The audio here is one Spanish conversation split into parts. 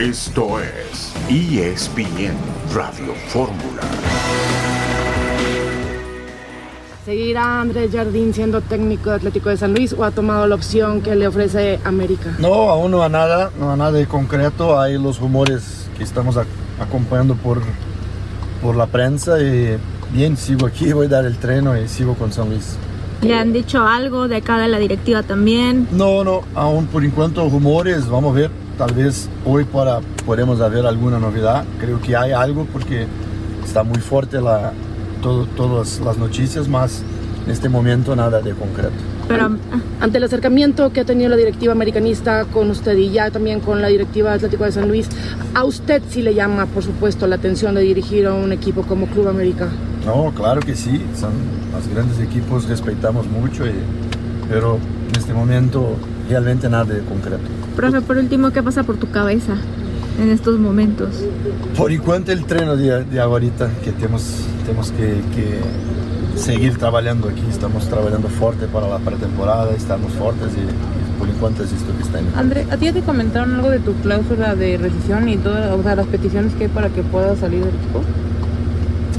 Esto es ESPN Radio Fórmula. ¿Seguirá Andrés Jardín siendo técnico de Atlético de San Luis o ha tomado la opción que le ofrece América? No, aún no a nada, no a nada de concreto. Hay los rumores que estamos acompañando por, por la prensa y bien, sigo aquí, voy a dar el treno y sigo con San Luis. ¿Le han dicho algo de acá de la directiva también? No, no, aún por encuentro rumores, vamos a ver, tal vez hoy para, podemos haber alguna novedad. Creo que hay algo porque está muy fuerte la, todas las noticias, más en este momento nada de concreto. Pero ante el acercamiento que ha tenido la directiva americanista con usted y ya también con la directiva Atlético de San Luis, ¿a usted sí le llama, por supuesto, la atención de dirigir a un equipo como Club América? No, claro que sí, son los grandes equipos, respetamos mucho, pero en este momento realmente nada de concreto. Profe, por último, ¿qué pasa por tu cabeza? en estos momentos? Por enquanto el tren de, de ahorita que tenemos, tenemos que, que, seguir trabajando aquí, estamos trabajando fuerte para la pretemporada, estamos fuertes y, por enquanto es esto que está en André, ¿a ti te comentaron algo de tu cláusula de rescisión y todas o sea, las peticiones que hay para que puedas salir del equipo?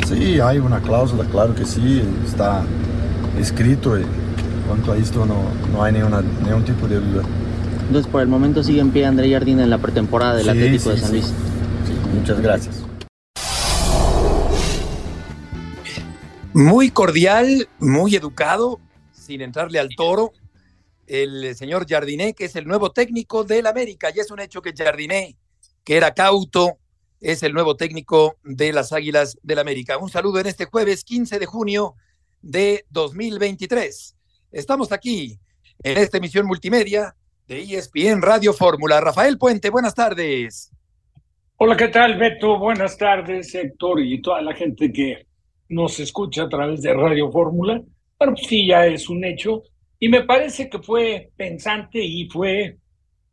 Sí, hay una cláusula, claro que sí, está escrito y cuanto a esto no, no hay ninguna, ningún tipo de duda. Entonces, por el momento sigue en pie André Jardín en la pretemporada del Atlético de San Luis. Sí, muchas gracias. Muy cordial, muy educado, sin entrarle al toro, el señor Jardiné, que es el nuevo técnico del América. Y es un hecho que Jardiné, que era cauto, es el nuevo técnico de las Águilas del América. Un saludo en este jueves 15 de junio de 2023. Estamos aquí en esta emisión multimedia de ESPN Radio Fórmula. Rafael Puente, buenas tardes. Hola, ¿qué tal, Beto? Buenas tardes, Héctor, y toda la gente que nos escucha a través de Radio Fórmula. Bueno, pues sí, ya es un hecho. Y me parece que fue pensante y fue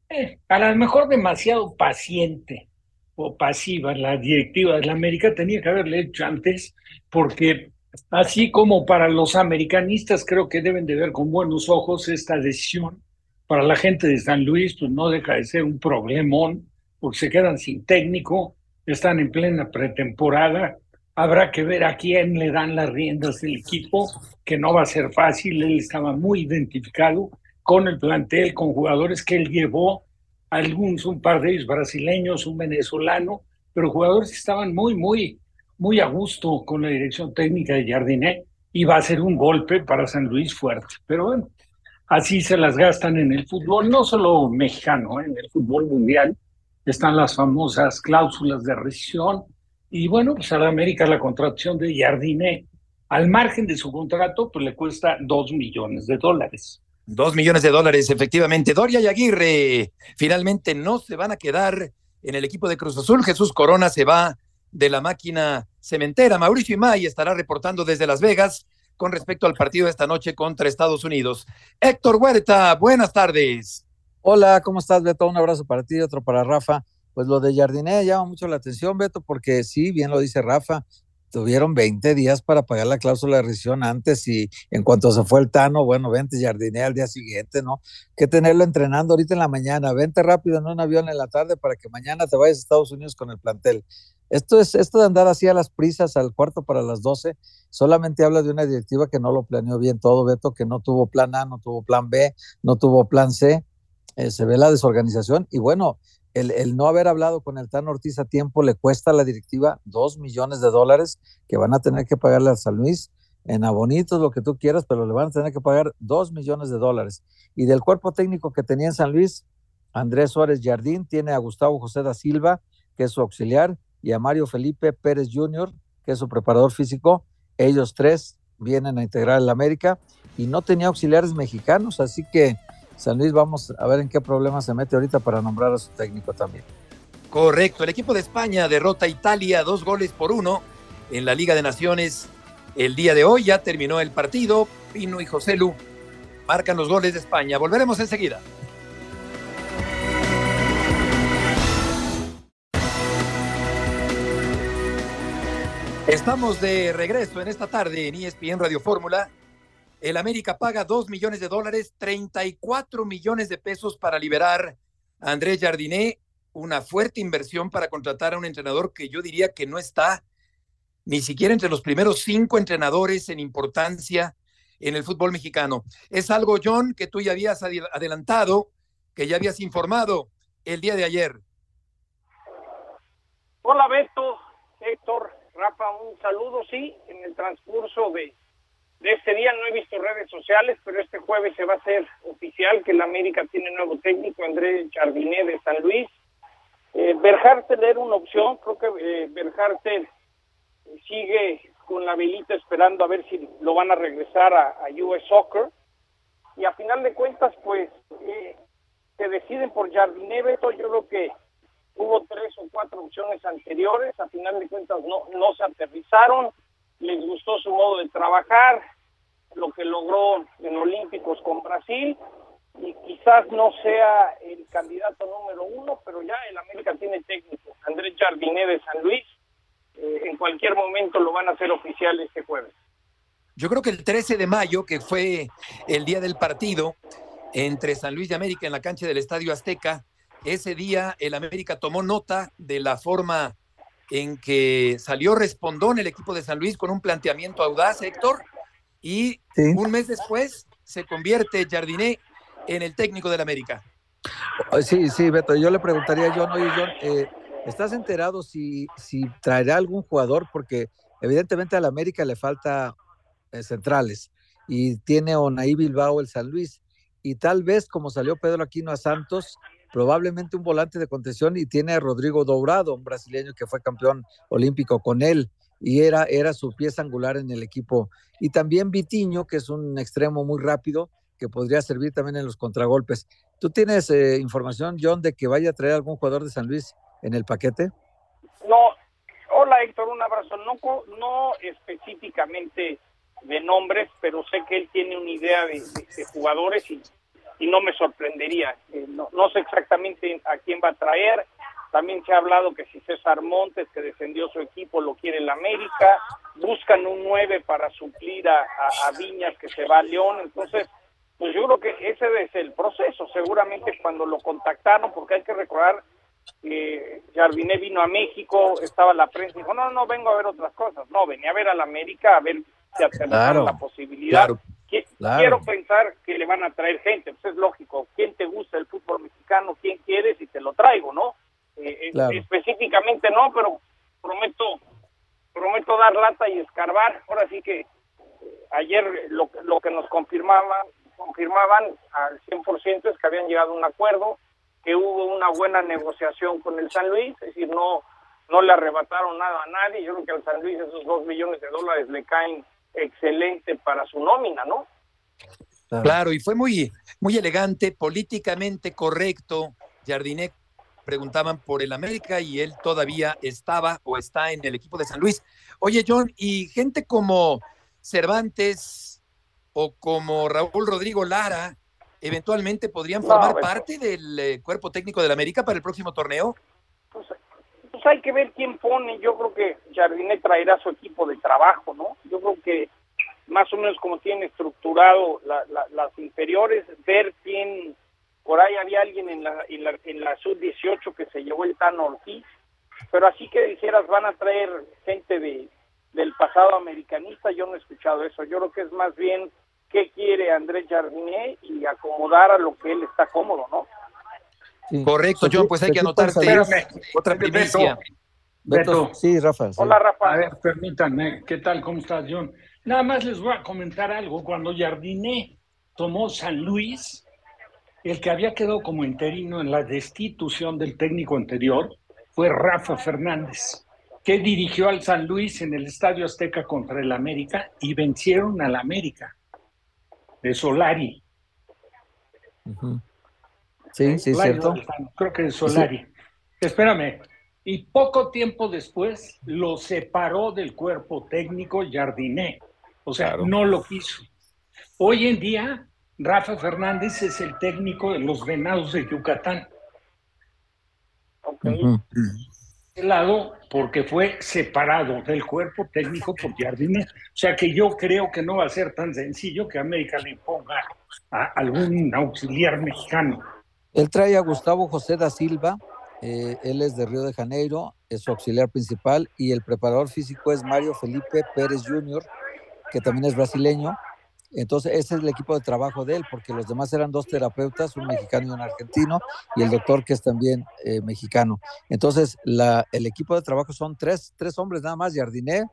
eh, a lo mejor demasiado paciente o pasiva. La directiva de la América tenía que haberle hecho antes, porque así como para los americanistas creo que deben de ver con buenos ojos esta decisión, para la gente de San Luis, pues no deja de ser un problemón, porque se quedan sin técnico, están en plena pretemporada. Habrá que ver a quién le dan las riendas del equipo, que no va a ser fácil. Él estaba muy identificado con el plantel, con jugadores que él llevó, algunos, un par de ellos brasileños, un venezolano, pero jugadores que estaban muy, muy, muy a gusto con la dirección técnica de Jardinet y va a ser un golpe para San Luis fuerte. Pero bueno, Así se las gastan en el fútbol, no solo mexicano, ¿eh? en el fútbol mundial. Están las famosas cláusulas de rescisión. Y bueno, pues a la América la contratación de Jardine, al margen de su contrato, pues le cuesta dos millones de dólares. Dos millones de dólares, efectivamente. Doria y Aguirre finalmente no se van a quedar en el equipo de Cruz Azul. Jesús Corona se va de la máquina cementera. Mauricio Imay estará reportando desde Las Vegas con respecto al partido de esta noche contra Estados Unidos. Héctor Huerta, buenas tardes. Hola, ¿cómo estás, Beto? Un abrazo para ti, otro para Rafa. Pues lo de Jardiné llama mucho la atención, Beto, porque sí, bien lo dice Rafa, tuvieron 20 días para pagar la cláusula de rescisión antes y en cuanto se fue el Tano, bueno, vente Jardiné al día siguiente, ¿no? Que tenerlo entrenando ahorita en la mañana, vente rápido en un avión en la tarde para que mañana te vayas a Estados Unidos con el plantel. Esto, es, esto de andar así a las prisas al cuarto para las 12, solamente habla de una directiva que no lo planeó bien todo, Beto, que no tuvo plan A, no tuvo plan B, no tuvo plan C. Eh, se ve la desorganización y bueno, el, no haber hablado con el Tan Ortiz a tiempo le cuesta a la directiva dos millones de dólares que van a tener que pagarle a San Luis en abonitos, lo que tú quieras, pero le van a tener que pagar dos millones de dólares. Y del cuerpo técnico que tenía en San Luis, Andrés Suárez Jardín tiene a Gustavo José da Silva, que es su auxiliar, y a Mario Felipe Pérez Jr., que es su preparador físico. Ellos tres vienen a integrar el América y no tenía auxiliares mexicanos, así que San Luis vamos a ver en qué problema se mete ahorita para nombrar a su técnico también. Correcto, el equipo de España derrota a Italia dos goles por uno en la Liga de Naciones el día de hoy. Ya terminó el partido. Pino y José Lu marcan los goles de España. Volveremos enseguida. Estamos de regreso en esta tarde en ESPN Radio Fórmula. El América paga 2 millones de dólares, 34 millones de pesos para liberar a Andrés Jardiné. una fuerte inversión para contratar a un entrenador que yo diría que no está ni siquiera entre los primeros cinco entrenadores en importancia en el fútbol mexicano. Es algo, John, que tú ya habías adelantado, que ya habías informado el día de ayer. Hola Beto, Héctor, Rafa, un saludo, sí, en el transcurso de, de este día no he visto redes sociales, pero este jueves se va a hacer oficial que el América tiene nuevo técnico, Andrés Jardiné de San Luis. Eh, era una opción, creo que eh, sigue con la velita esperando a ver si lo van a regresar a, US Soccer. Y a final de cuentas, pues, eh, se deciden por Jardiné, Beto, yo creo que hubo tres o cuatro opciones anteriores, a final de cuentas no, no se aterrizaron, les gustó su modo de trabajar, lo que logró en Olímpicos con Brasil, y quizás no sea el candidato número uno, pero ya el América tiene técnico, Andrés Jardiné de San Luis, eh, en cualquier momento lo van a hacer oficial este jueves. Yo creo que el 13 de mayo, que fue el día del partido entre San Luis de América en la cancha del Estadio Azteca, ese día el América tomó nota de la forma en que salió respondón el equipo de San Luis con un planteamiento audaz, Héctor, y un mes después se convierte Jardiné en el técnico del América. Sí, sí, Beto, yo le preguntaría a John, oye John, eh, ¿estás enterado si, si traerá algún jugador? Porque evidentemente al América le falta eh, centrales y tiene Onaí Bilbao el San Luis y tal vez como salió Pedro Aquino a Santos, probablemente un volante de contención y tiene a Rodrigo Dourado, un brasileño que fue campeón olímpico con él y era, era su pieza angular en el equipo. Y también Vitiño, que es un extremo muy rápido, que podría servir también en los contragolpes. ¿Tú tienes eh, información, John, de que vaya a traer algún jugador de San Luis en el paquete? No. Hola, Héctor, un abrazo. No, no específicamente de nombres, pero sé que él tiene una idea de jugadores y y no me sorprendería. Eh, no, no, sé exactamente a quién va a traer. También se ha hablado que si César Montes, que defendió su equipo, lo quiere el América. Buscan un 9 para suplir a, a, Viñas, que se va a León. Entonces, pues yo creo que ese es el proceso. Seguramente cuando lo contactaron, porque hay que recordar que Jardiné vino a México, estaba la prensa y dijo, no, no, vengo a ver otras cosas. No, venía a ver a la América, a ver si aterrizaron la posibilidad. Quiero pensar que le van a traer gente, pues es lógico. ¿Quién te gusta el fútbol mexicano? ¿Quién quieres? Y te lo traigo, ¿no? Eh, específicamente no, pero prometo prometo dar lata y escarbar. Ahora sí que eh, ayer lo, lo que nos confirmaban, confirmaban al 100% es que habían llegado a un acuerdo, que hubo una buena negociación con el San Luis, es decir, no no le arrebataron nada a nadie. Yo creo que al San Luis esos dos millones de dólares le caen excelente para su nómina, ¿no? Claro, y fue muy, muy elegante, políticamente correcto. Jardinet preguntaban por el América y él todavía estaba o está en el equipo de San Luis. Oye, John, y gente como Cervantes o como Raúl Rodrigo Lara, eventualmente podrían formar parte del eh, cuerpo técnico del América para el próximo torneo. Pues, pues, hay que ver quién pone. Yo creo que Jardinet traerá su equipo de trabajo, ¿no? Yo creo que más o menos como tienen estructurado las inferiores, ver quién, por ahí había alguien en la, en la, en la sub-18 que se llevó el Tano Ortiz, pero así que dijeras van a traer gente de, del pasado americanista, yo no he escuchado eso, yo creo que es más bien qué quiere Andrés Jardiné y acomodar a lo que él está cómodo, ¿no? Correcto, John, pues hay que anotarte otra primicia. Beto, sí, Rafa. Hola, Rafa. A ver, permítanme, ¿qué tal? ¿Cómo estás, John? Nada más les voy a comentar algo. Cuando Jardiné tomó San Luis, el que había quedado como interino en la destitución del técnico anterior fue Rafa Fernández, que dirigió al San Luis en el Estadio Azteca contra el América y vencieron al América de Solari. Sí, sí, cierto. Creo que de Solari. Espérame. Y poco tiempo después lo separó del cuerpo técnico Jardiné. O sea, no lo quiso. Hoy en día, Rafa Fernández es el técnico de los Venados de Yucatán. Ok. lado porque fue separado del cuerpo técnico por Jardiné. O sea que yo creo que no va a ser tan sencillo que América le ponga a algún auxiliar mexicano. Él trae a Gustavo José da Silva, eh, él es de Río de Janeiro, es su auxiliar principal, y el preparador físico es Mario Felipe Pérez Jr., que también es brasileño. Entonces, ese es el equipo de trabajo de él, porque los demás eran dos terapeutas, un mexicano y un argentino, y el doctor que es también eh, mexicano. Entonces, la, el equipo de trabajo son tres, tres hombres nada más, Jardiné,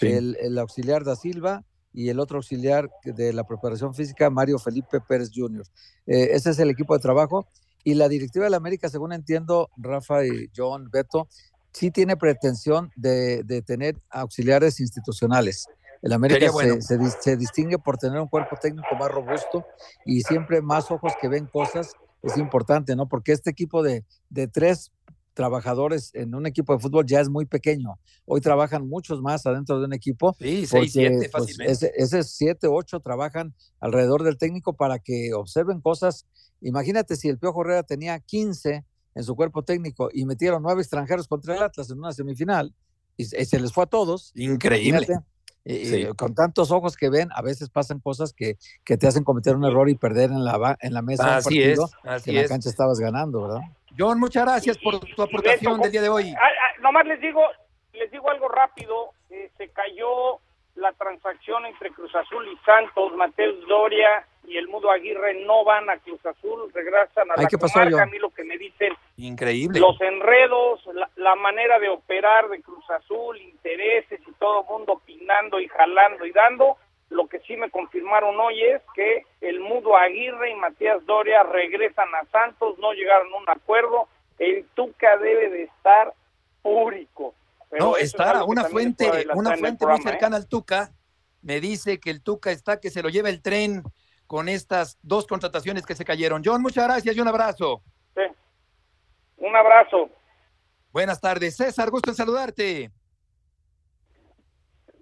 el, el auxiliar da Silva y el otro auxiliar de la preparación física, Mario Felipe Pérez Jr. Eh, ese es el equipo de trabajo. Y la directiva de la América, según entiendo, Rafa y John, Beto, sí tiene pretensión de, de tener auxiliares institucionales. El América bueno. se, se dis- se distingue por tener un cuerpo técnico más robusto y siempre más ojos que ven cosas. Es importante, ¿no? Porque este equipo de, de tres trabajadores en un equipo de fútbol ya es muy pequeño. Hoy trabajan muchos más adentro de un equipo. Sí, seis, siete pues, fácilmente. ese, ese siete, ocho trabajan alrededor del técnico para que observen cosas. Imagínate si el Piojo Herrera tenía 15 en su cuerpo técnico y metieron nueve extranjeros contra el Atlas en una semifinal y, se- les fue a todos. Increíble. Imagínate, Sí. eh, con tantos ojos que ven, a veces pasan cosas que, que te hacen cometer un error y perder en la, en la mesa un Así es, partido que así en la es. cancha estabas ganando, ¿verdad? John, muchas gracias por tu aportación Beto, del día de hoy. Ah, ah, nomás les digo, les digo algo rápido. eh, se cayó la transacción entre Cruz Azul y Santos. Mateus Doria y el Mudo Aguirre no van a Cruz Azul, regresan a Ay, la ¿qué pasó, comarca. A mí lo que me dicen Increíble. los enredos, la, la manera de operar de Cruz Azul, intereses y todo el mundo opinando y jalando y dando. Lo que sí me confirmaron hoy es que el Mudo Aguirre y Matías Doria regresan a Santos, no llegaron a un acuerdo. El Tuca debe de estar púrico. Pero No, eso es está algo que una fuente, una fuente muy programa, ¿eh? cercana al Tuca me dice que el Tuca está que se lo lleva el tren con estas dos contrataciones que se cayeron. John, muchas gracias y un abrazo. Sí. Un abrazo. Buenas tardes, César, gusto en saludarte.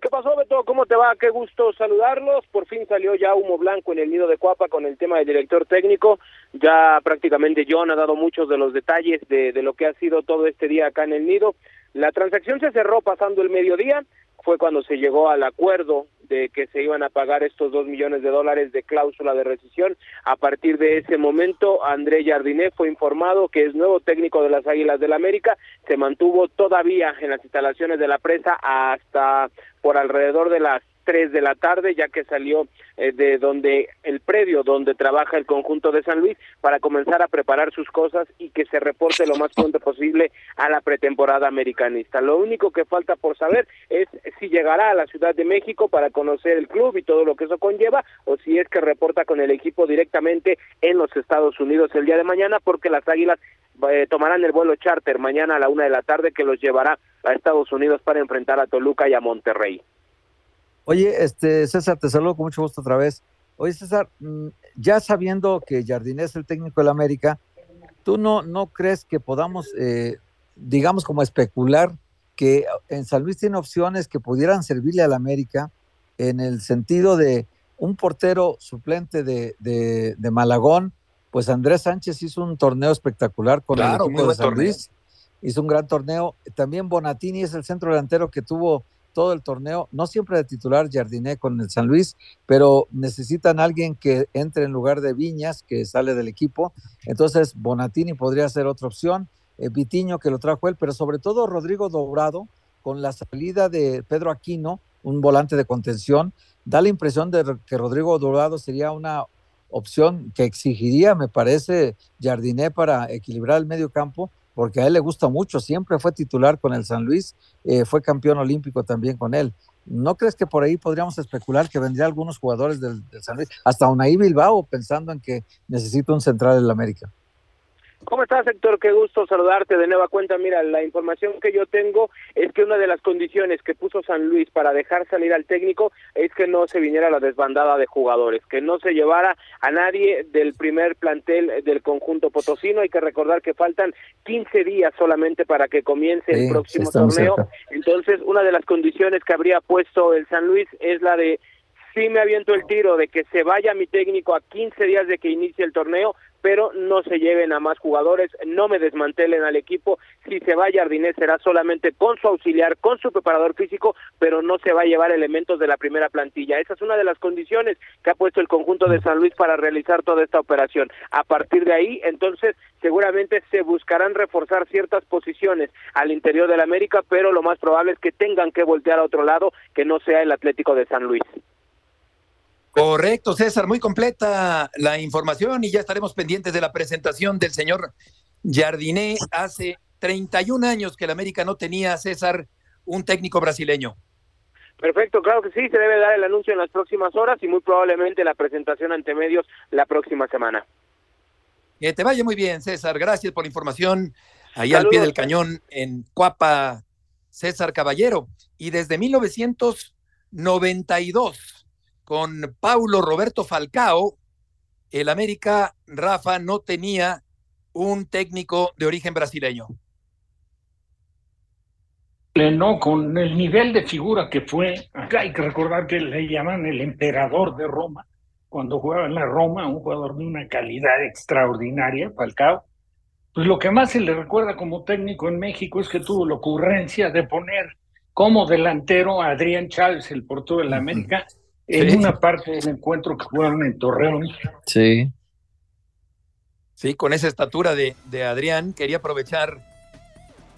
¿Qué pasó, Beto? ¿Cómo te va? Qué gusto saludarlos. Por fin salió ya humo blanco en el nido de Cuapa con el tema del director técnico. Ya prácticamente John ha dado muchos de los detalles de, de lo que ha sido todo este día acá en el nido. La transacción se cerró pasando el mediodía. Fue cuando se llegó al acuerdo de que se iban a pagar estos dos millones de dólares de cláusula de rescisión. A partir de ese momento, André Jardiné fue informado que es nuevo técnico de las Águilas del América. Se mantuvo todavía en las instalaciones de la presa hasta por alrededor de las 3 de la tarde, ya que salió eh, de donde el predio donde trabaja el conjunto de San Luis para comenzar a preparar sus cosas y que se reporte lo más pronto posible a la pretemporada americanista. Lo único que falta por saber es si llegará a la Ciudad de México para conocer el club y todo lo que eso conlleva o si es que reporta con el equipo directamente en los Estados Unidos el día de mañana porque las Águilas eh, tomarán el vuelo charter mañana a la una de la tarde que los llevará a Estados Unidos para enfrentar a Toluca y a Monterrey. Oye, este César, te saludo con mucho gusto otra vez. Oye, César, mm, ya sabiendo que Jardine es el técnico del América, ¿tú no, no crees que podamos, eh, digamos, como especular que en San Luis tiene opciones que pudieran servirle al América en el sentido de un portero suplente de, de, de Malagón? Pues Andrés Sánchez hizo un torneo espectacular con Claro, el equipo de San torneo. Luis. Hizo un gran torneo. También Bonatini es el centro delantero que tuvo todo el torneo, no siempre de titular Jardiné con el San Luis, pero necesitan alguien que entre en lugar de Viñas, que sale del equipo. Entonces, Bonatini podría ser otra opción, eh, Vitiño, que lo trajo él, pero sobre todo Rodrigo Dourado, con la salida de Pedro Aquino, un volante de contención, da la impresión de que Rodrigo Dourado sería una opción que exigiría, me parece, Jardiné para equilibrar el medio campo, porque a él le gusta mucho, siempre fue titular con el San Luis, eh, fue campeón olímpico también con él. ¿No crees que por ahí podríamos especular que vendría algunos jugadores del, San Luis, hasta Unai Bilbao, pensando en que necesita un central en la América? ¿Cómo estás, Héctor? Qué gusto saludarte de nueva cuenta. Mira, la información que yo tengo es que una de las condiciones que puso San Luis para dejar salir al técnico es que no se viniera la desbandada de jugadores, que no se llevara a nadie del primer plantel del conjunto potosino. Hay que recordar que faltan 15 días solamente para que comience Sí, el próximo torneo. cerca. Entonces, una de las condiciones que habría puesto el San Luis es la de sí me aviento el tiro de que se vaya mi técnico a 15 días de que inicie el torneo, pero no se lleven a más jugadores, no me desmantelen al equipo. Si se va Jardinés será solamente con su auxiliar, con su preparador físico, pero no se va a llevar elementos de la primera plantilla. Esa es una de las condiciones que ha puesto el conjunto de San Luis para realizar toda esta operación. A partir de ahí, entonces, seguramente se buscarán reforzar ciertas posiciones al interior del América, pero lo más probable es que tengan que voltear a otro lado que no sea el Atlético de San Luis. Correcto, César, muy completa la información y ya estaremos pendientes de la presentación del señor Jardiné. Hace 31 años que el América no tenía, César, un técnico brasileño. Perfecto, claro que sí, se debe dar el anuncio en las próximas horas y muy probablemente la presentación ante medios la próxima semana. Que te vaya muy bien, César. Gracias por la información. Ahí al pie del cañón en Cuapa, César Caballero. Y desde 1992 con Paulo Roberto Falcao, el América, Rafa, no tenía un técnico de origen brasileño. No, con el nivel de figura que fue, acá hay que recordar que le llaman el emperador de Roma, cuando jugaba en la Roma, un jugador de una calidad extraordinaria, Falcao. Pues lo que más se le recuerda como técnico en México es que tuvo la ocurrencia de poner como delantero a Adrián Chávez, el portero de la América, en una parte del encuentro que jugaron en Torreón. Sí. Sí, con esa estatura de, de Adrián, quería aprovechar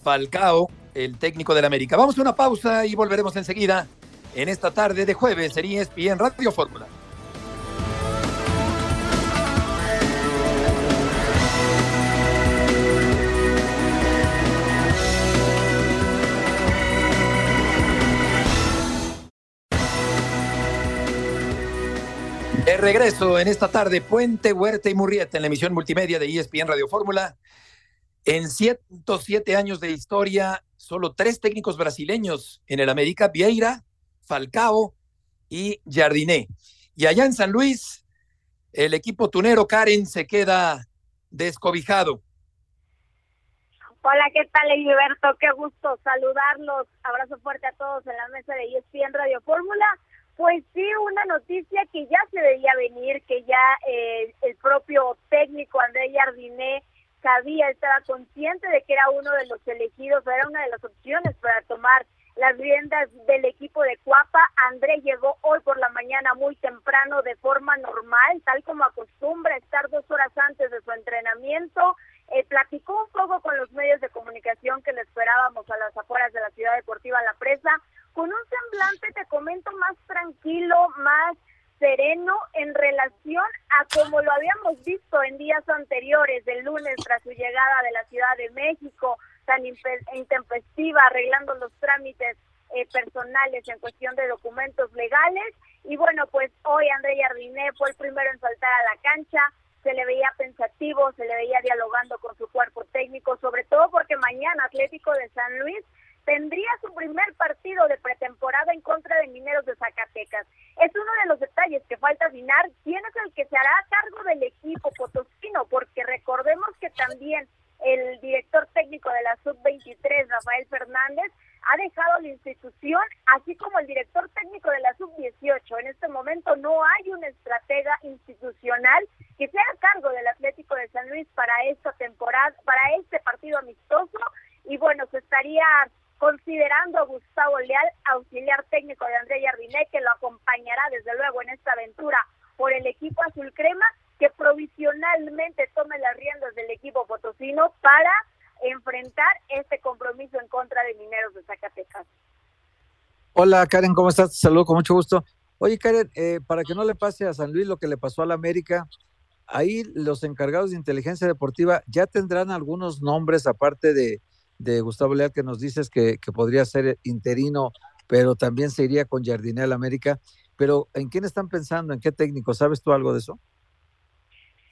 Falcao, el técnico del América. Vamos a una pausa y volveremos enseguida en esta tarde de jueves en ESPN Radio Fórmula. De regreso en esta tarde, Puente, Huerta y Murrieta en la emisión multimedia de ESPN Radio Fórmula. En 107 años de historia, solo tres técnicos brasileños en el América, Vieira, Falcao y Jardiné. Y allá en San Luis, el equipo tunero Karen se queda descobijado. Hola, ¿qué tal, Heriberto? Qué gusto saludarlos. Abrazo fuerte a todos en la mesa de ESPN Radio Fórmula. Pues sí, una noticia que ya se veía venir, que ya eh, el propio técnico André Jardiné sabía, estaba consciente de que era uno de los elegidos, era una de las opciones para tomar las riendas del equipo de Cuapa. André llegó hoy por la mañana muy temprano de forma normal, tal como acostumbra estar dos horas antes de su entrenamiento. Eh, platicó un poco con los medios de comunicación que le esperábamos a las afueras de la ciudad deportiva La Presa con un semblante, te comento, más tranquilo, más sereno en relación a como lo habíamos visto en días anteriores, del lunes tras su llegada de la Ciudad de México, tan intempestiva, arreglando los trámites eh, personales en cuestión de documentos legales. Y bueno, pues hoy André Jardiné fue el primero en saltar a la cancha, se le veía pensativo, se le veía dialogando con su cuerpo técnico, sobre todo porque mañana Atlético de San Luis tendría su primer partido de pretemporada en contra de Mineros de Zacatecas. Es uno de los detalles que falta afinar quién es el que se hará cargo del equipo potosino, porque recordemos que también el director técnico de la Sub-23, Rafael Fernández, ha dejado la institución, así como el director técnico de la Sub-18. En este momento no hay una estratega institucional que sea a cargo del Atlético de San Luis para esta temporada, para este partido amistoso. Y bueno, se estaría considerando a Gustavo Leal, auxiliar técnico de André Jardiné, que lo acompañará desde luego en esta aventura por el equipo azul crema, que provisionalmente tome las riendas del equipo potosino para enfrentar este compromiso en contra de Mineros de Zacatecas. Hola Karen, ¿cómo estás? Te saludo con mucho gusto. Oye Karen, eh, para que no le pase a San Luis lo que le pasó a la América, ahí los encargados de inteligencia deportiva ya tendrán algunos nombres aparte de, de Gustavo Leal que nos dices que, que, podría ser interino, pero también se iría con Jardinel América. Pero ¿en quién están pensando? ¿En qué técnico? ¿Sabes tú algo de eso?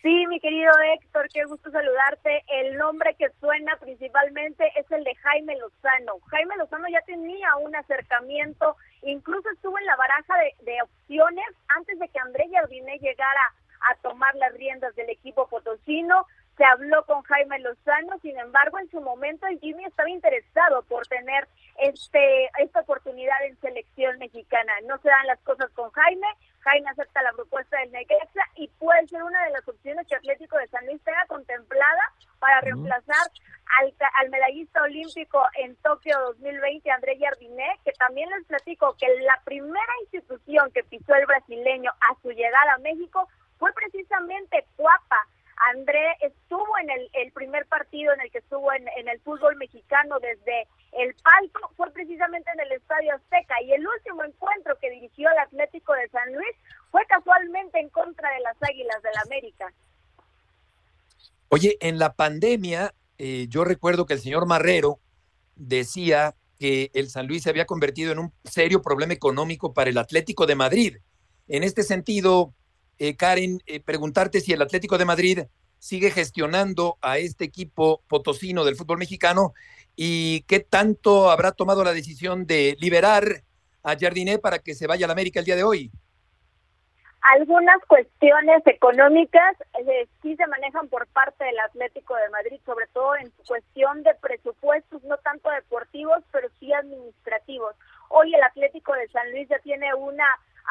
Sí, mi querido Héctor, qué gusto saludarte. El nombre que suena principalmente es el de Jaime Lozano. Jaime Lozano ya tenía un acercamiento, incluso estuvo en la baraja de, de opciones antes de que André Jardiné llegara a tomar las riendas del equipo potosino se habló con Jaime Lozano, sin embargo, en su momento el Jimmy estaba interesado por tener este esta oportunidad en selección mexicana. No se dan las cosas con Jaime, Jaime acepta la propuesta del Necaxa y puede ser una de las opciones que Atlético de San Luis tenga contemplada para reemplazar al, al medallista olímpico en Tokio 2020, André Jardiné, que también les platico que la primera institución que pisó el brasileño a su llegada a México fue precisamente Cuapa. André estuvo en el, el primer partido en el que estuvo en, el fútbol mexicano desde el palco, fue precisamente en el Estadio Azteca y el último encuentro que dirigió el Atlético de San Luis fue casualmente en contra de las Águilas del la América. Oye, en la pandemia, eh, yo recuerdo que el señor Marrero decía que el San Luis se había convertido en un serio problema económico para el Atlético de Madrid. En este sentido, eh, Karen, eh, preguntarte si el Atlético de Madrid sigue gestionando a este equipo potosino del fútbol mexicano y qué tanto habrá tomado la decisión de liberar a Jardiné para que se vaya a la América el día de hoy. Algunas cuestiones económicas eh, sí se manejan por parte del Atlético de Madrid, sobre todo en cuestión de presupuestos, no tanto deportivos, pero sí administrativos. Hoy el Atlético de San Luis ya tiene una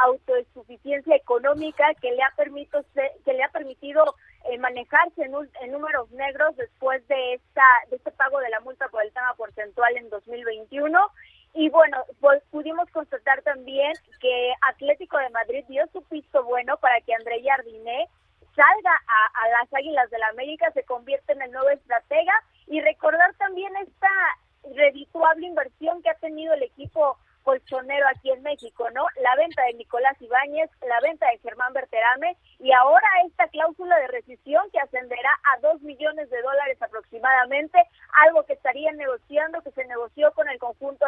autosuficiencia económica que le ha permitido que le ha permitido eh, manejarse en, en, números negros después de esta de este pago de la multa por el tema porcentual en 2021 y bueno pues pudimos constatar también que Atlético de Madrid dio su piso bueno para que André Jardiné salga a, a las Águilas del la América se convierte en el nuevo estratega. Y recordar también esta redituable inversión que ha tenido el equipo colchonero aquí en México, ¿no? La venta de Nicolás Ibáñez, la venta de Germán Berterame y ahora esta cláusula de rescisión que ascenderá a dos millones de dólares aproximadamente, algo que estarían negociando, que se negoció con el conjunto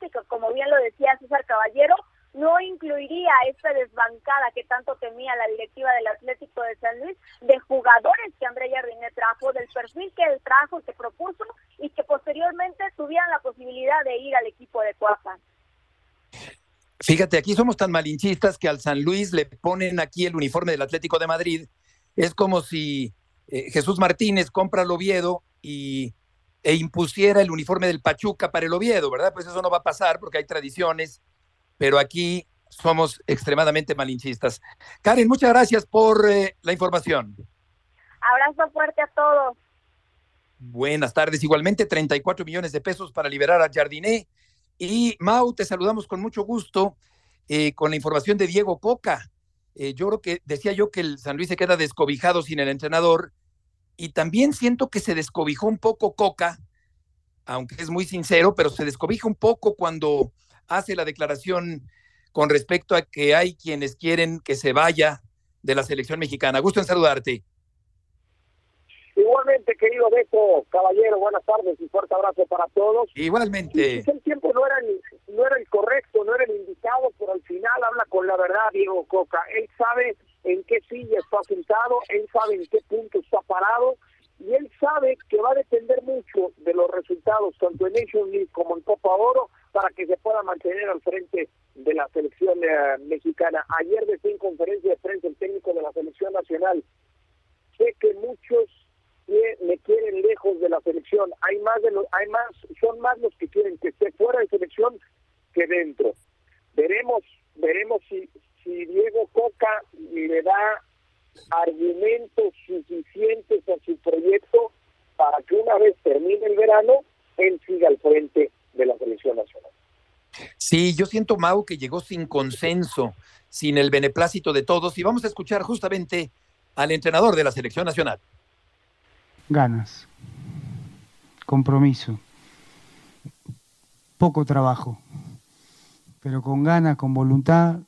que, como bien lo decía César Caballero, no incluiría esta desbancada que tanto temía la directiva del Atlético de San Luis de jugadores que André Jardine trajo, del perfil que él trajo, que propuso y que posteriormente tuvieran la posibilidad de ir al equipo de Coapa. Fíjate, aquí somos tan malinchistas que al San Luis le ponen aquí el uniforme del Atlético de Madrid. Es como si eh, Jesús Martínez compra el Oviedo y, e impusiera el uniforme del Pachuca para el Oviedo, ¿verdad? Pues eso no va a pasar porque hay tradiciones, pero aquí somos extremadamente malinchistas. Karen, muchas gracias por eh, la información. Abrazo fuerte a todos. Buenas tardes. Igualmente, 34 millones de pesos para liberar a Jardiné y Mau, te saludamos con mucho gusto eh, con la información de Diego Coca. Eh, yo creo que decía yo que el San Luis se queda descobijado sin el entrenador y también siento que se descobijó un poco Coca, aunque es muy sincero, pero se descobija un poco cuando hace la declaración con respecto a que hay quienes quieren que se vaya de la selección mexicana. Gusto en saludarte. Igualmente, querido Beto Caballero, buenas tardes y fuerte abrazo para todos. Igualmente. el tiempo no era, no era el correcto, no era el indicado, pero al final habla con la verdad Diego Coca. Él sabe en qué silla está sentado, él sabe en qué punto está parado y él sabe que va a depender mucho de los resultados, tanto en Nation League como en Copa Oro, para que se pueda mantener al frente de la selección eh, mexicana. Ayer decía en conferencia de prensa el técnico de la selección nacional, sé que muchos me quieren lejos de la selección. Hay más de los, hay más, son más los que quieren que esté fuera de selección que dentro. Veremos, veremos si, si Diego Coca le da argumentos suficientes a su proyecto para que una vez termine el verano, él siga al frente de la selección nacional. Sí, yo siento, Mau, que llegó sin consenso, sin el beneplácito de todos, y vamos a escuchar justamente al entrenador de la selección nacional ganas, compromiso, poco trabajo, pero con ganas, con voluntad,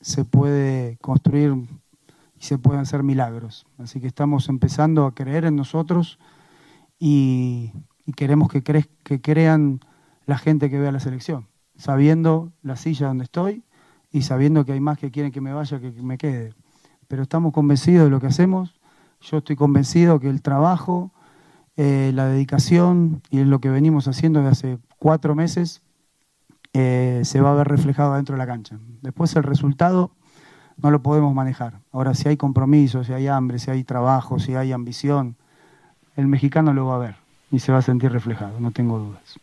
se puede construir y se pueden hacer milagros. Así que estamos empezando a creer en nosotros y, queremos que, que crean la gente que vea la selección, sabiendo la silla donde estoy y sabiendo que hay más que quieren que me vaya que me quede. Pero estamos convencidos de lo que hacemos yo estoy convencido que el trabajo, eh, la dedicación y lo que venimos haciendo desde hace cuatro meses eh, se va a ver reflejado dentro de la cancha. Después el resultado no lo podemos manejar. Ahora, si hay compromiso, si hay hambre, si hay trabajo, si hay ambición, el mexicano lo va a ver y se va a sentir reflejado, no tengo dudas.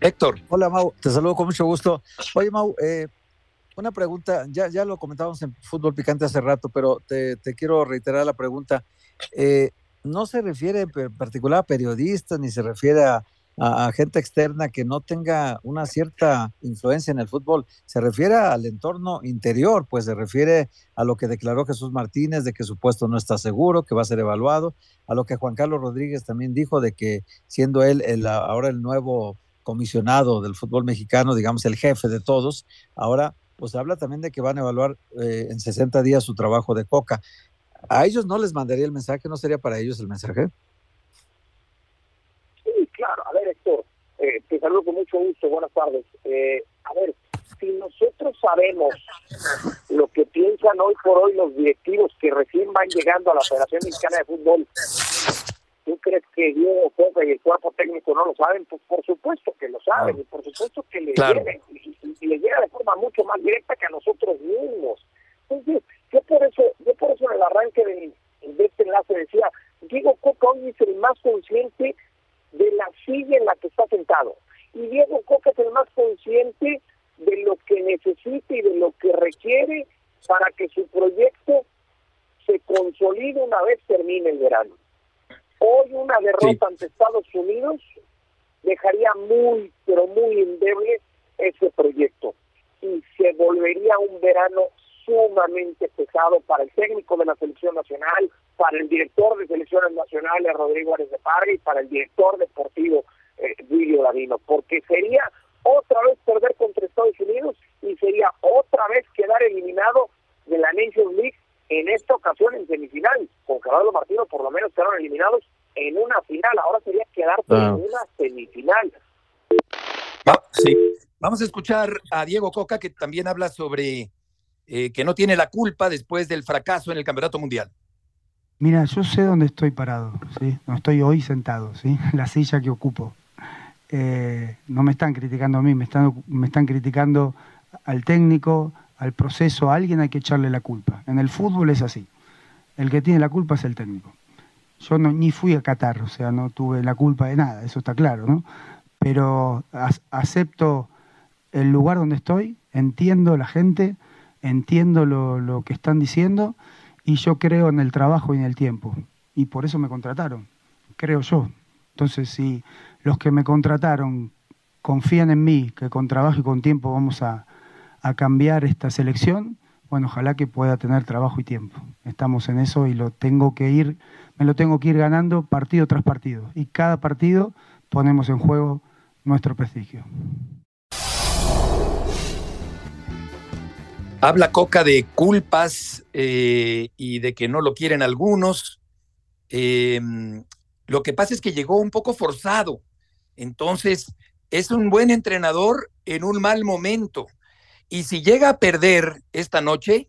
Héctor. Hola, Mau. Te saludo con mucho gusto. Oye, Mau, eh, una pregunta. Ya, ya lo comentábamos en Fútbol Picante hace rato, pero te, te quiero reiterar la pregunta. Eh, no se refiere en particular a periodistas, ni se refiere a, a, a, gente externa que no tenga una cierta influencia en el fútbol, se refiere al entorno interior, pues se refiere a lo que declaró Jesús Martínez de que su puesto no está seguro, que va a ser evaluado, a lo que Juan Carlos Rodríguez también dijo de que siendo él el, ahora el nuevo comisionado del fútbol mexicano, digamos el jefe de todos, ahora pues habla también de que van a evaluar eh, en 60 días su trabajo de Coca. ¿A ellos no les mandaría el mensaje? ¿No sería para ellos el mensaje? Sí, claro. A ver, Héctor, eh, te saludo con mucho gusto. Buenas tardes. Eh, a ver, si nosotros sabemos lo que piensan hoy por hoy los directivos que recién van llegando a la Federación Mexicana de Fútbol, ¿tú crees que Diego Coca y el cuerpo técnico no lo saben? Pues por supuesto que lo saben y por supuesto que le Claro. llega y, y- y le llega de forma mucho más directa que a nosotros mismos. Entonces, yo por eso, yo por eso en el arranque de, de este enlace decía, Diego Coca hoy es el más consciente de la silla en la que está sentado. Y Diego Coca es el más consciente de lo que necesita y de lo que requiere para que su proyecto se consolide una vez termine el verano. Hoy una derrota ante Estados Unidos dejaría muy, pero muy endeble ese proyecto. Y se volvería un verano sumamente pesado para el técnico de la selección nacional, para el director de selecciones nacionales Rodrigo Ares de Parga y para el director deportivo eh, Willy Lavino, porque sería otra vez perder contra Estados Unidos y sería otra vez quedar eliminado de la Nations League en esta ocasión en semifinal. Con Gerardo Martino por lo menos quedaron eliminados en una final, ahora sería quedarse Ah. en una semifinal. Va- sí. Vamos a escuchar a Diego Coca, que también habla sobre eh, que no tiene la culpa después del fracaso en el Campeonato Mundial. Mira, yo sé dónde estoy parado, ¿sí? No estoy hoy sentado, ¿sí? La silla que ocupo. Eh, no me están criticando a mí, me están, me están criticando al técnico, al proceso, a alguien hay que echarle la culpa. En el fútbol es así. El que tiene la culpa es el técnico. Yo no, ni fui a Qatar, o sea, no tuve la culpa de nada, eso está claro, ¿no? Pero acepto el lugar donde estoy, entiendo la gente, entiendo lo, lo que están diciendo y yo creo en el trabajo y en el tiempo. Y por eso me contrataron, creo yo. Entonces, si los que me contrataron confían en mí, que con trabajo y con tiempo vamos a, a cambiar esta selección, bueno, ojalá que pueda tener trabajo y tiempo. Estamos en eso y lo tengo que ir, me lo tengo que ir ganando partido tras partido. Y cada partido ponemos en juego nuestro prestigio. Habla Coca de culpas eh, y de que no lo quieren algunos. Eh, lo que pasa es que llegó un poco forzado. Entonces, es un buen entrenador en un mal momento. Y si llega a perder esta noche,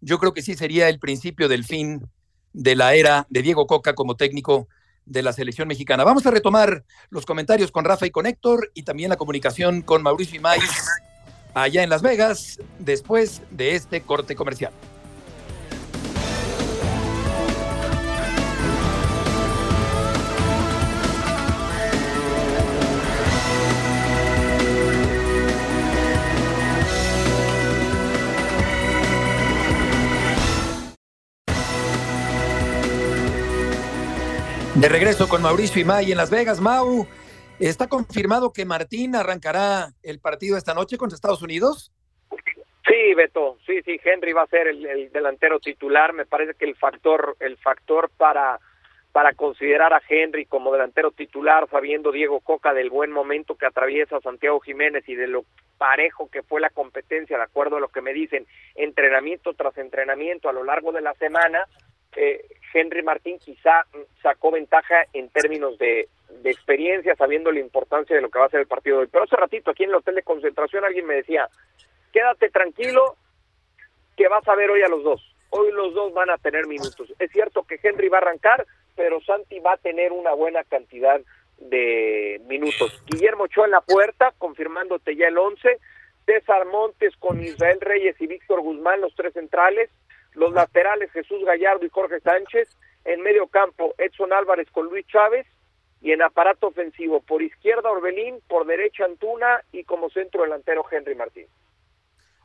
yo creo que sí sería el principio del fin de la era de Diego Coca como técnico de la selección mexicana. Vamos a retomar los comentarios con Rafa y con Héctor y también la comunicación con Mauricio Imay allá en Las Vegas después de este corte comercial. De regreso con Mauricio Imay en Las Vegas. Mau, ¿está confirmado que Martín arrancará el partido esta noche contra Estados Unidos? Sí, Beto, sí, sí, Henry va a ser el, el delantero titular. Me parece que el factor, el factor para para considerar a Henry como delantero titular, sabiendo Diego Coca del buen momento que atraviesa Santiago Jiménez y de lo parejo que fue la competencia, de acuerdo a lo que me dicen, entrenamiento tras entrenamiento a lo largo de la semana, eh, Henry Martín quizá sacó ventaja en términos de, experiencia, sabiendo la importancia de lo que va a ser el partido de hoy. Pero hace ratito aquí en el hotel de concentración alguien me decía, quédate tranquilo que vas a ver hoy a los dos. Hoy los dos van a tener minutos. Es cierto que Henry va a arrancar, pero Santi va a tener una buena cantidad de minutos. Guillermo Ochoa en la puerta, confirmándote ya el 11. César Montes con Israel Reyes y Víctor Guzmán, los tres centrales. Los laterales, Jesús Gallardo y Jorge Sánchez. En medio campo, Edson Álvarez con Luis Chávez. y en aparato ofensivo, por izquierda Orbelín, por derecha Antuna y como centro delantero Henry Martín.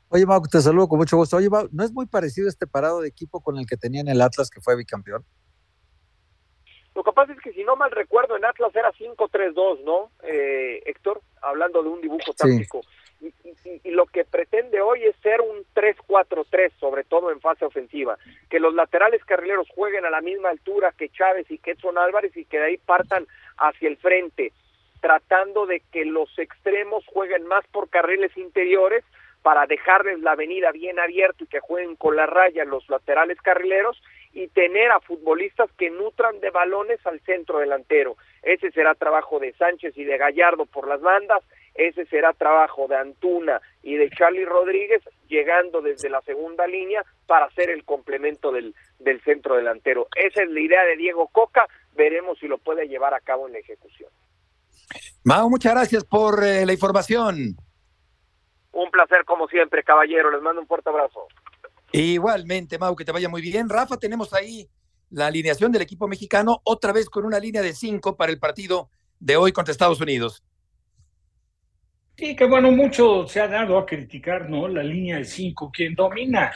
Oye, Mau, te saludo con mucho gusto. Oye, Mau, ¿no es muy parecido este parado de equipo con el que tenía en el Atlas, que fue bicampeón? Lo que pasa es que si no mal recuerdo, en Atlas era 5-3-2, ¿no, eh, Héctor? Hablando de un dibujo táctico. Y, y, y, lo que pretende hoy es ser un 3-4-3, sobre todo en fase ofensiva. Que los laterales carrileros jueguen a la misma altura que Chávez y que Edson Álvarez y que de ahí partan hacia el frente, tratando de que los extremos jueguen más por carriles interiores para dejarles la avenida bien abierta y que jueguen con la raya los laterales carrileros y tener a futbolistas que nutran de balones al centro delantero. Ese será trabajo de Sánchez y de Gallardo por las bandas, ese será trabajo de Antuna y de Charlie Rodríguez llegando desde la segunda línea para hacer el complemento del, del centro delantero. Esa es la idea de Diego Coca, veremos si lo puede llevar a cabo en la ejecución. Mao, muchas gracias por eh, la información. Un placer como siempre, caballero. Les mando un fuerte abrazo. Igualmente, Mau, que te vaya muy bien. Rafa, tenemos ahí la alineación del equipo mexicano, otra vez con una línea de cinco para el partido de hoy contra Estados Unidos. Sí, que bueno, mucho se ha dado a criticar, ¿no? La línea de cinco, quien domina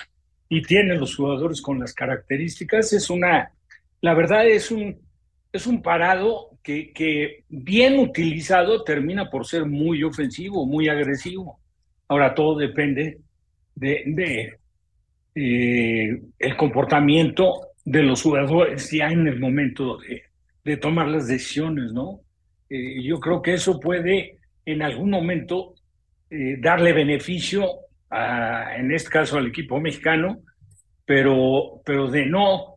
y tiene los jugadores con las características, es una, la verdad es un, es un parado que, que bien utilizado termina por ser muy ofensivo, muy agresivo. Ahora todo depende de, de eh, el comportamiento de los jugadores ya en el momento de, de tomar las decisiones, ¿no? Eh, yo creo que eso puede en algún momento eh, darle beneficio, en este caso al equipo mexicano, pero, pero de no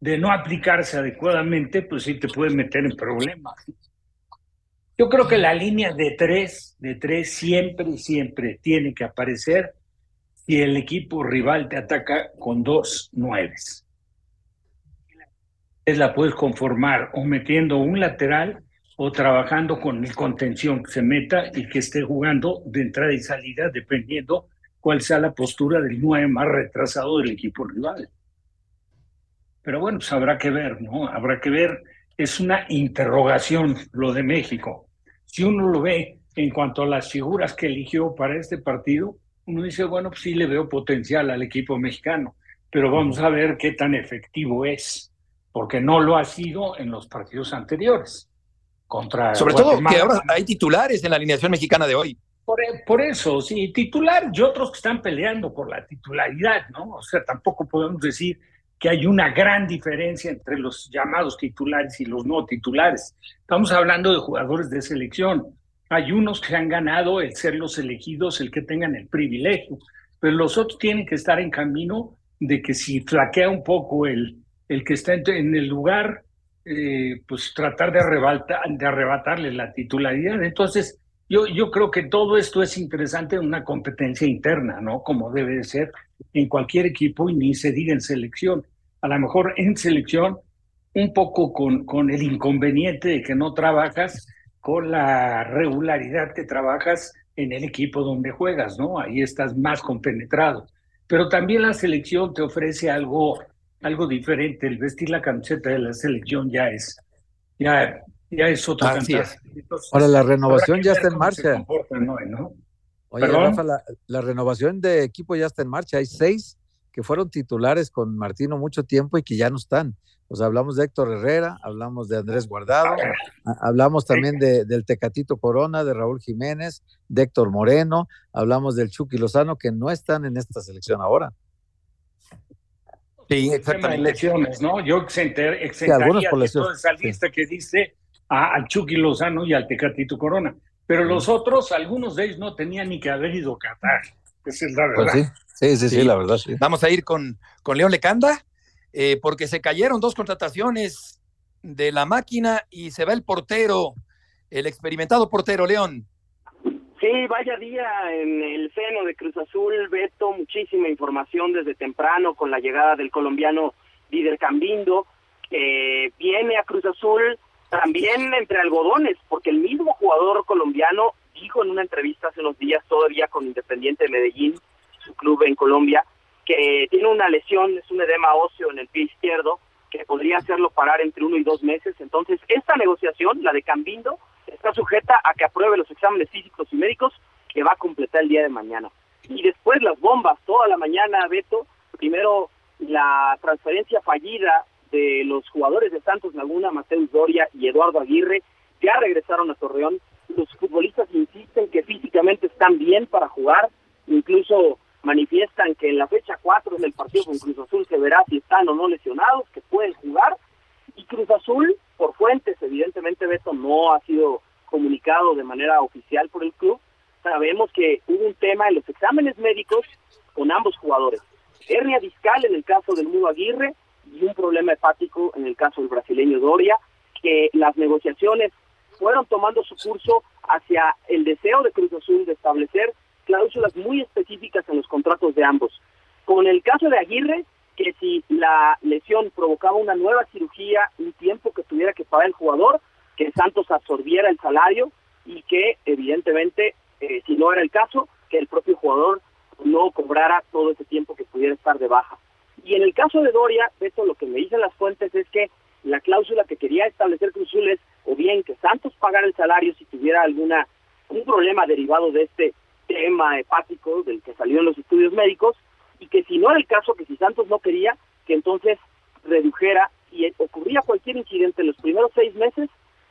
de no aplicarse adecuadamente, pues sí te puede meter en problemas. Yo creo que la línea de tres, de tres siempre, siempre tiene que aparecer si el equipo rival te ataca con dos nueves. La puedes conformar o metiendo un lateral o trabajando con el contención que se meta y que esté jugando de entrada y salida dependiendo cuál sea la postura del nueve más retrasado del equipo rival. Pero bueno, pues habrá que ver, ¿no? Habrá que ver. Es una interrogación lo de México. Si uno lo ve en cuanto a las figuras que eligió para este partido, uno dice, bueno, pues sí le veo potencial al equipo mexicano, pero vamos a ver qué tan efectivo es, porque no lo ha sido en los partidos anteriores. Contra Sobre todo que ahora hay titulares en la alineación mexicana de hoy. Por, por, eso, sí, titular y otros que están peleando por la titularidad, ¿no? O sea, tampoco podemos decir que hay una gran diferencia entre los llamados titulares y los no titulares. Estamos hablando de jugadores de selección. Hay unos que han ganado el ser los elegidos, el que tengan el privilegio, pero los otros tienen que estar en camino de que si flaquea un poco el, el que está en el lugar, eh, pues tratar de, arrebatar, de arrebatarle la titularidad. Entonces, yo, yo creo que todo esto es interesante en una competencia interna, ¿no? Como debe de ser en cualquier equipo y ni se diga en selección. A lo mejor en selección, un poco con, con el inconveniente de que no trabajas con la regularidad que trabajas en el equipo donde juegas, ¿no? Ahí estás más compenetrado. Pero también la selección te ofrece algo, algo diferente. El vestir la camiseta de la selección ya es, ya, ya es otro Así es. Ahora la renovación ya está en marcha. ¿no? ¿no? Oye, Rafa, la, la, renovación de equipo ya está en marcha. Hay seis que fueron titulares con Martino mucho tiempo y que ya no están. O sea, hablamos de Héctor Herrera, hablamos de Andrés Guardado, hablamos también de, del Tecatito Corona, de Raúl Jiménez, de Héctor Moreno, hablamos del Chucky Lozano, que no están en esta selección ahora. Sí, exactamente. Lesiones, ¿no? Yo exenter, exentaría sí, toda esa lista sí. que dice a, al Chucky Lozano y al Tecatito Corona. Pero los otros, algunos de ellos no tenían ni que haber ido a Qatar. Esa es la verdad. Pues sí. Sí, sí, la verdad, sí. Vamos a ir con, con León Lecanda, eh, porque se cayeron dos contrataciones de la máquina y se va el portero, el experimentado portero León. Sí, vaya día en el seno de Cruz Azul, Beto, muchísima información desde temprano con la llegada del colombiano Líder Cambindo, que viene a Cruz Azul también entre algodones, porque el mismo jugador colombiano dijo en una entrevista hace unos días, todavía con Independiente de Medellín, su club en Colombia, que tiene una lesión, es un edema óseo en el pie izquierdo, que podría hacerlo parar entre uno y dos meses. Entonces, esta negociación, la de Cambindo, está sujeta a que apruebe los exámenes físicos y médicos que va a completar el día de mañana. Y después las bombas, toda la mañana, Beto, primero la transferencia fallida de los jugadores de Santos Laguna, Mateus Doria y Eduardo Aguirre, ya regresaron a Torreón. Los futbolistas insisten que físicamente están bien para jugar, incluso manifiestan que en la fecha 4 del partido con Cruz Azul se verá si están o no lesionados, que pueden jugar. Y Cruz Azul, por fuentes, evidentemente Beto no ha sido comunicado de manera oficial por el club. Sabemos que hubo un tema en los exámenes médicos con ambos jugadores. Hernia discal en el caso del Mudo Aguirre y un problema hepático en el caso del brasileño Doria, que las negociaciones fueron tomando su curso hacia el deseo de Cruz Azul de establecer cláusulas muy específicas en los contratos de ambos. Con el caso de Aguirre, que si la lesión provocaba una nueva cirugía, un tiempo que tuviera que pagar el jugador, que Santos absorbiera el salario y que evidentemente, eh, si no era el caso, que el propio jugador no cobrara todo ese tiempo que pudiera estar de baja. Y en el caso de Doria, esto lo que me dicen las fuentes es que la cláusula que quería establecer Cruzul es o bien que Santos pagara el salario si tuviera alguna un problema derivado de este tema hepático del que salió en los estudios médicos y que si no era el caso, que si Santos no quería, que entonces redujera y ocurría cualquier incidente en los primeros seis meses,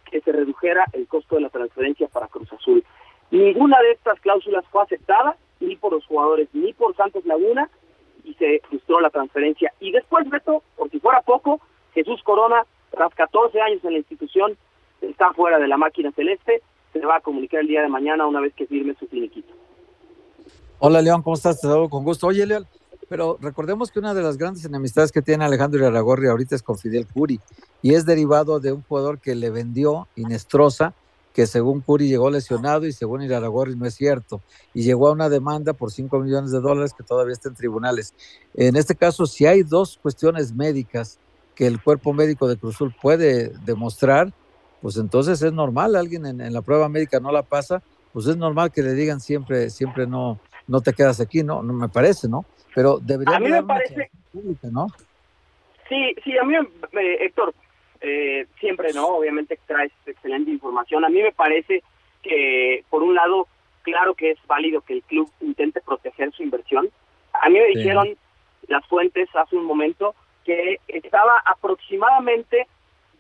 que se redujera el costo de la transferencia para Cruz Azul. Ninguna de estas cláusulas fue aceptada, ni por los jugadores, ni por Santos Laguna, y se frustró la transferencia. Y después, Beto, por si fuera poco, Jesús Corona, tras 14 años en la institución, está fuera de la máquina celeste, se va a comunicar el día de mañana una vez que firme su finiquito. Hola León, ¿cómo estás? Te saludo con gusto. Oye León, pero recordemos que una de las grandes enemistades que tiene Alejandro Iraragorri ahorita es con Fidel Curi y es derivado de un jugador que le vendió Inestrosa, que según Curi llegó lesionado y según Iraragorri no es cierto, y llegó a una demanda por 5 millones de dólares que todavía está en tribunales. En este caso, si hay dos cuestiones médicas que el cuerpo médico de Cruzul puede demostrar, pues entonces es normal, alguien en, la prueba médica no la pasa, pues es normal que le digan siempre, siempre no, no te quedas aquí, ¿no? No me parece, ¿no? Pero debería a mí me parece pública, ¿no? Sí, sí, a mí, eh, Héctor, eh, siempre, ¿no? Obviamente traes excelente información. A mí me parece que, por un lado, claro que es válido que el club intente proteger su inversión. A mí me dijeron las fuentes hace un momento que estaba aproximadamente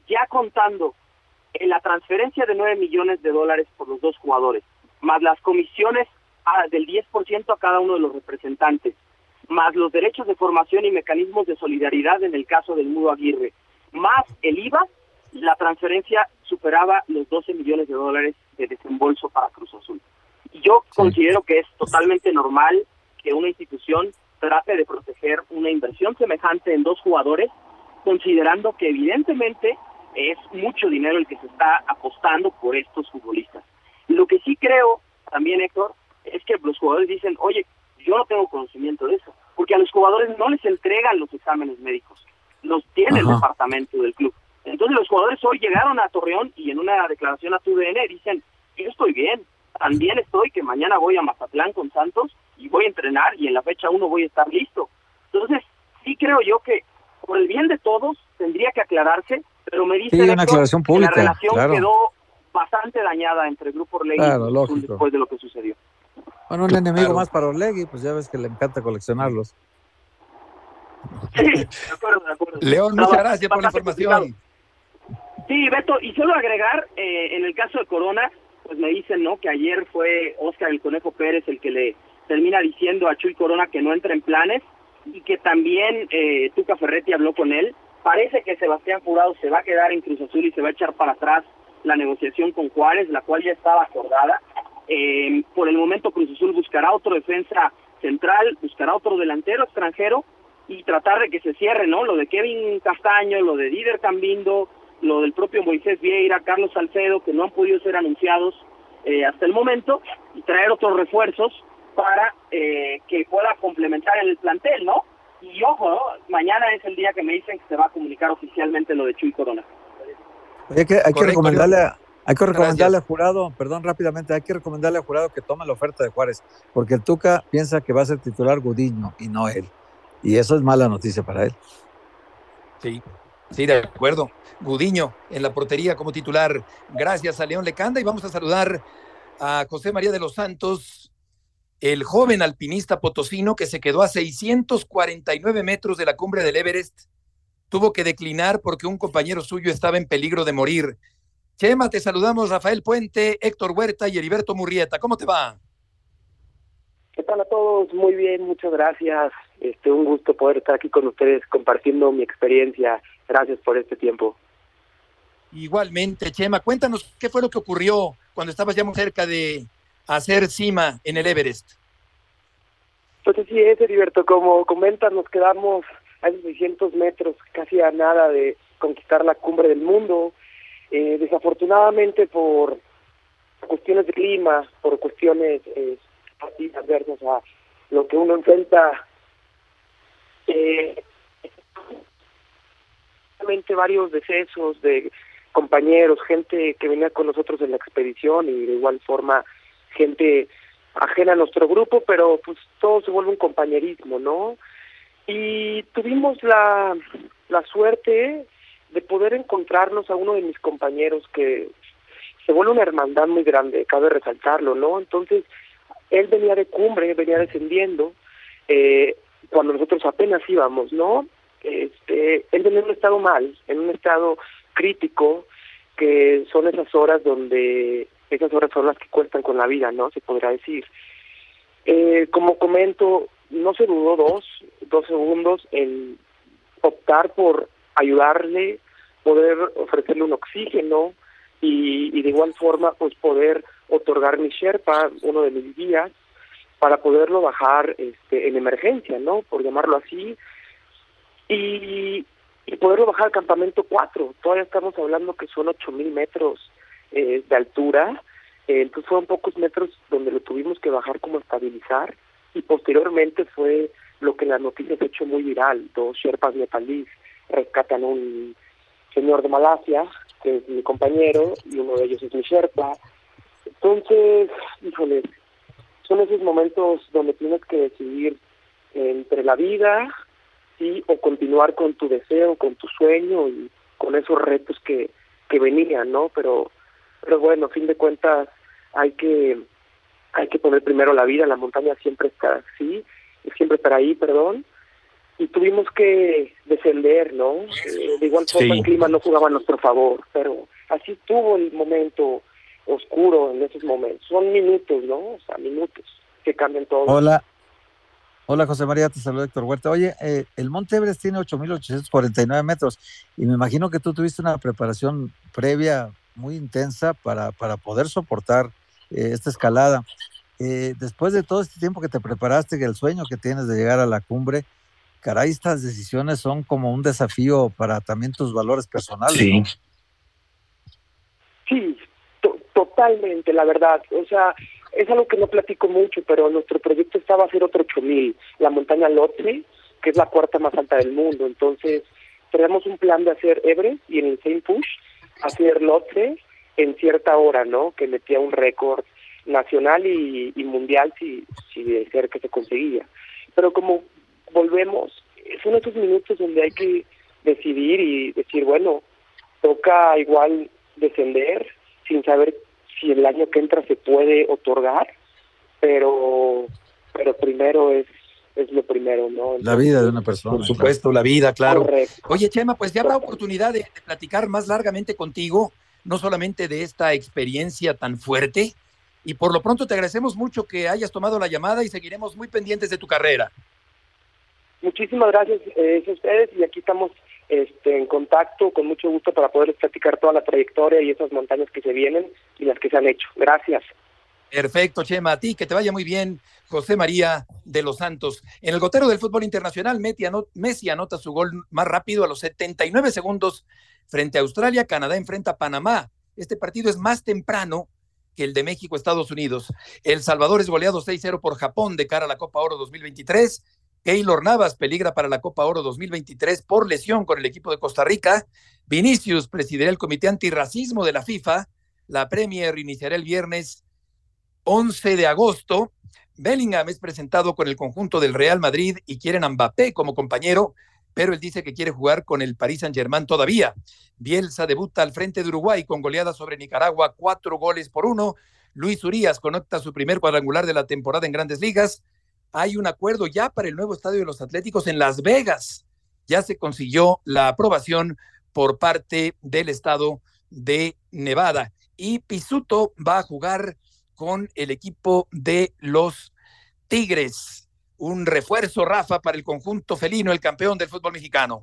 ya contando en la transferencia de 9 millones de dólares por los dos jugadores, más las comisiones ah, del 10% a cada uno de los representantes, más los derechos de formación y mecanismos de solidaridad en el caso del Mudo Aguirre, más el IVA, la transferencia superaba los 12 millones de dólares de desembolso para Cruz Azul. Y yo considero que es totalmente normal que una institución trate de proteger una inversión semejante en dos jugadores, considerando que evidentemente es mucho dinero el que se está apostando por estos futbolistas. Lo que sí creo también, Héctor, es que los jugadores dicen, oye, yo no tengo conocimiento de eso, porque a los jugadores no les entregan los exámenes médicos, los tiene el departamento del club. Entonces los jugadores hoy llegaron a Torreón y en una declaración a TUDN dicen, yo estoy bien, también estoy que mañana voy a Mazatlán con Santos y voy a entrenar y en la fecha uno voy a estar listo. Entonces, sí creo yo que por el bien de todos tendría que aclararse pero me dice una aclaración pública, que la relación quedó bastante dañada entre el Grupo Orlegui y después de lo que sucedió. Bueno, un enemigo más para Orlegui, pues ya ves que le encanta coleccionarlos. Sí, de acuerdo, de acuerdo. León, muchas gracias por la información. Sí, Beto, y solo agregar, eh, en el caso de Corona, pues me dicen, ¿no? Que ayer fue Oscar el Conejo Pérez el que le termina diciendo a Chuy Corona que no entra en planes y que también eh, Tuca Ferretti habló con él Parece que Sebastián Jurado se va a quedar en Cruz Azul y se va a echar para atrás la negociación con Juárez, la cual ya estaba acordada. Eh, por el momento Cruz Azul buscará otro defensa central, buscará otro delantero extranjero y tratar de que se cierre, ¿no? Lo de Kevin Castaño, lo de Dider Cambindo, lo del propio Moisés Vieira, Carlos Salcedo, que no han podido ser anunciados eh, hasta el momento, y traer otros refuerzos para eh, que pueda complementar el plantel, ¿no? Y ojo, mañana es el día que me dicen que se va a comunicar oficialmente lo de Chuy Corona. Hay que, hay que recomendarle, hay que recomendarle al jurado, perdón rápidamente, hay que recomendarle al jurado que tome la oferta de Juárez, porque el Tuca piensa que va a ser titular Gudiño y no él. Y eso es mala noticia para él. Sí. Sí, de acuerdo. Gudiño en la portería como titular. Gracias a León Lecanda y vamos a saludar a José María de los Santos, el joven alpinista potosino que se quedó a 649 metros de la cumbre del Everest. Tuvo que declinar porque un compañero suyo estaba en peligro de morir. Chema, te saludamos Rafael Puente, Héctor Huerta y Heriberto Murrieta. ¿Cómo te va? ¿Qué tal a todos? Muy bien, muchas gracias. Este, un gusto poder estar aquí con ustedes compartiendo mi experiencia. Gracias por este tiempo. Igualmente, Chema, cuéntanos qué fue lo que ocurrió cuando estabas ya muy cerca de hacer cima en el Everest. Pues así es, Heriberto, como comentas, nos quedamos a esos 600 metros, casi a nada de conquistar la cumbre del mundo. Eh, desafortunadamente por cuestiones de clima, por cuestiones eh, adversas a lo que uno enfrenta, eh, varios decesos de compañeros, gente que venía con nosotros en la expedición y de igual forma gente ajena a nuestro grupo, pero pues todo se vuelve un compañerismo, ¿no? Y tuvimos la, la suerte de poder encontrarnos a uno de mis compañeros que se vuelve una hermandad muy grande, cabe resaltarlo, ¿no? Entonces, él venía de cumbre, venía descendiendo, eh, cuando nosotros apenas íbamos, ¿no? Este, él venía en un estado mal, en un estado crítico, que son esas horas donde, esas horas son las que cuestan con la vida, ¿no? Se podrá decir. Eh, como comento, no se dudó dos, dos segundos en optar por ayudarle, poder ofrecerle un oxígeno y, de igual forma pues poder otorgar mi Sherpa, uno de mis guías, para poderlo bajar este, en emergencia, ¿no? Por llamarlo así. Y, poderlo bajar al campamento 4. Todavía estamos hablando que son 8.000 metros eh, de altura. Eh, entonces fueron pocos metros donde lo tuvimos que bajar como estabilizar. Y posteriormente fue lo que la noticia se ha hecho muy viral. Dos Sherpas nepalíes rescatan un señor de Malasia, que es mi compañero, y uno de ellos es mi Sherpa. Entonces, híjole, son esos momentos donde tienes que decidir entre la vida y o continuar con tu deseo, con tu sueño y con esos retos que, que venían, ¿no? Pero, pero bueno, a fin de cuentas hay que hay que poner primero la vida, la montaña siempre está así, siempre estará ahí, perdón, y tuvimos que descender, ¿no? Eh, de igual forma el clima no jugaba a nuestro favor, pero así tuvo el momento oscuro en esos momentos. Son minutos, ¿no? O sea, minutos que cambian todo. Hola. Hola José María, te saluda Héctor Huerta. Oye, eh, el Monte Everest tiene 8.849 metros y me imagino que tú tuviste una preparación previa muy intensa para, para poder soportar eh, esta escalada. Eh, después de todo este tiempo que te preparaste, que el sueño que tienes de llegar a la cumbre, caray, estas decisiones son como un desafío para también tus valores personales. Sí. Sí, totalmente, la verdad. O sea, es algo que no platico mucho, pero nuestro proyecto estaba a hacer otro 8000, la montaña Lhotse, que es la cuarta más alta del mundo. Entonces, tenemos un plan de hacer Everest y en el same push hacer Lhotse en cierta hora, ¿no? Que metía un récord nacional y, y mundial si, si de ser que se conseguía. Pero como volvemos, son esos minutos donde hay que decidir y decir, bueno, toca igual descender sin saber si el año que entra se puede otorgar, pero pero primero es es lo primero, ¿no? la vida de una persona. Por supuesto, la vida, claro. Oye, Chema, pues ya habrá oportunidad de, de, platicar más largamente contigo, no solamente de esta experiencia tan fuerte, y por lo pronto te agradecemos mucho que hayas tomado la llamada y seguiremos muy pendientes de tu carrera. Muchísimas gracias eh, a ustedes y aquí estamos este, en contacto con mucho gusto para poder platicar toda la trayectoria y esas montañas que se vienen y las que se han hecho. Gracias. Perfecto, Chema. A ti que te vaya muy bien, José María de los Santos. En el gotero del fútbol internacional, Messi anota su gol más rápido a los 79 segundos frente a Australia. Canadá enfrenta a Panamá. Este partido es más temprano que el de México-Estados Unidos. El Salvador es goleado 6-0 por Japón de cara a la Copa Oro 2023. Keylor Navas peligra para la Copa Oro 2023 por lesión con el equipo de Costa Rica. Vinicius presidirá el Comité Antirracismo de la FIFA. La Premier iniciará el viernes 11 de agosto. Bellingham es presentado con el conjunto del Real Madrid y quieren a Mbappé como compañero. pero él dice que quiere jugar con el Paris Saint-Germain todavía. Bielsa debuta al frente de Uruguay con goleada sobre Nicaragua, cuatro goles por uno. Luis Urias conecta su primer cuadrangular de la temporada en Grandes Ligas. Hay un acuerdo ya para el nuevo estadio de los Atléticos en Las Vegas. Ya se consiguió la aprobación por parte del estado de Nevada. Y Pisuto va a jugar con el equipo de los Tigres. Un refuerzo, Rafa, para el conjunto felino, el campeón del fútbol mexicano.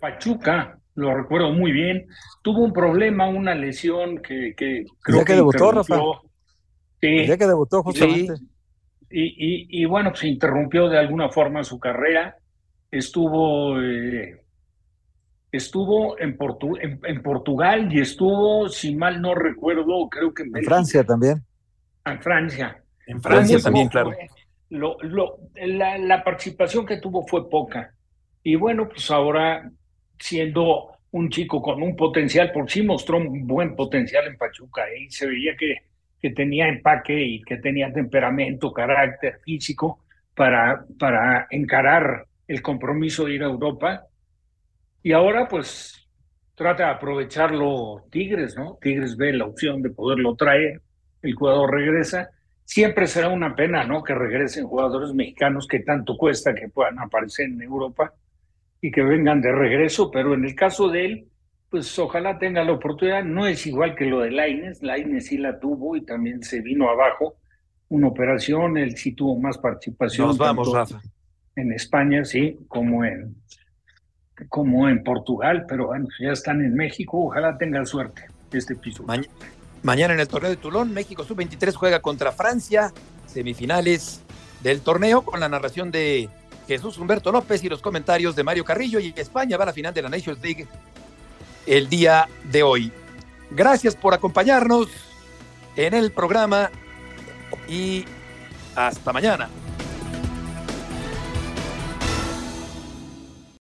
Pachuca, lo recuerdo muy bien, tuvo un problema, una lesión que, que creo ya que, debutó, Rafa. Sí, ya que debutó justamente. Y, y, y, bueno, pues interrumpió de alguna forma su carrera. Estuvo, eh, estuvo en, Portu en, Portugal y estuvo, si mal no recuerdo, creo que en, en Francia también. En Francia. En Francia también, claro. Lo, lo, la, la participación que tuvo fue poca. Y bueno, pues ahora siendo un chico con un potencial, por sí mostró un buen potencial en Pachuca, ¿eh? y se veía que, que tenía empaque y que tenía temperamento, carácter físico para, para encarar el compromiso de ir a Europa. Y ahora pues trata de aprovecharlo Tigres, ¿no? Tigres ve la opción de poderlo traer, el jugador regresa. Siempre será una pena, ¿no? Que regresen jugadores mexicanos que tanto cuesta que puedan aparecer en Europa y que vengan de regreso, pero en el caso de él, pues ojalá tenga la oportunidad. No es igual que lo de Laines, Laines sí la tuvo y también se vino abajo una operación, él sí tuvo más participación. Nos vamos, Rafa. En España, sí, como en, como en Portugal, pero bueno, ya están en México, ojalá tengan suerte este piso. mañana en el torneo de Tulón, México Sub-23 juega contra Francia, semifinales del torneo con la narración de Jesús Humberto López y los comentarios de Mario Carrillo y España va a la final de la Nations League el día de hoy. Gracias por acompañarnos en el programa y hasta mañana.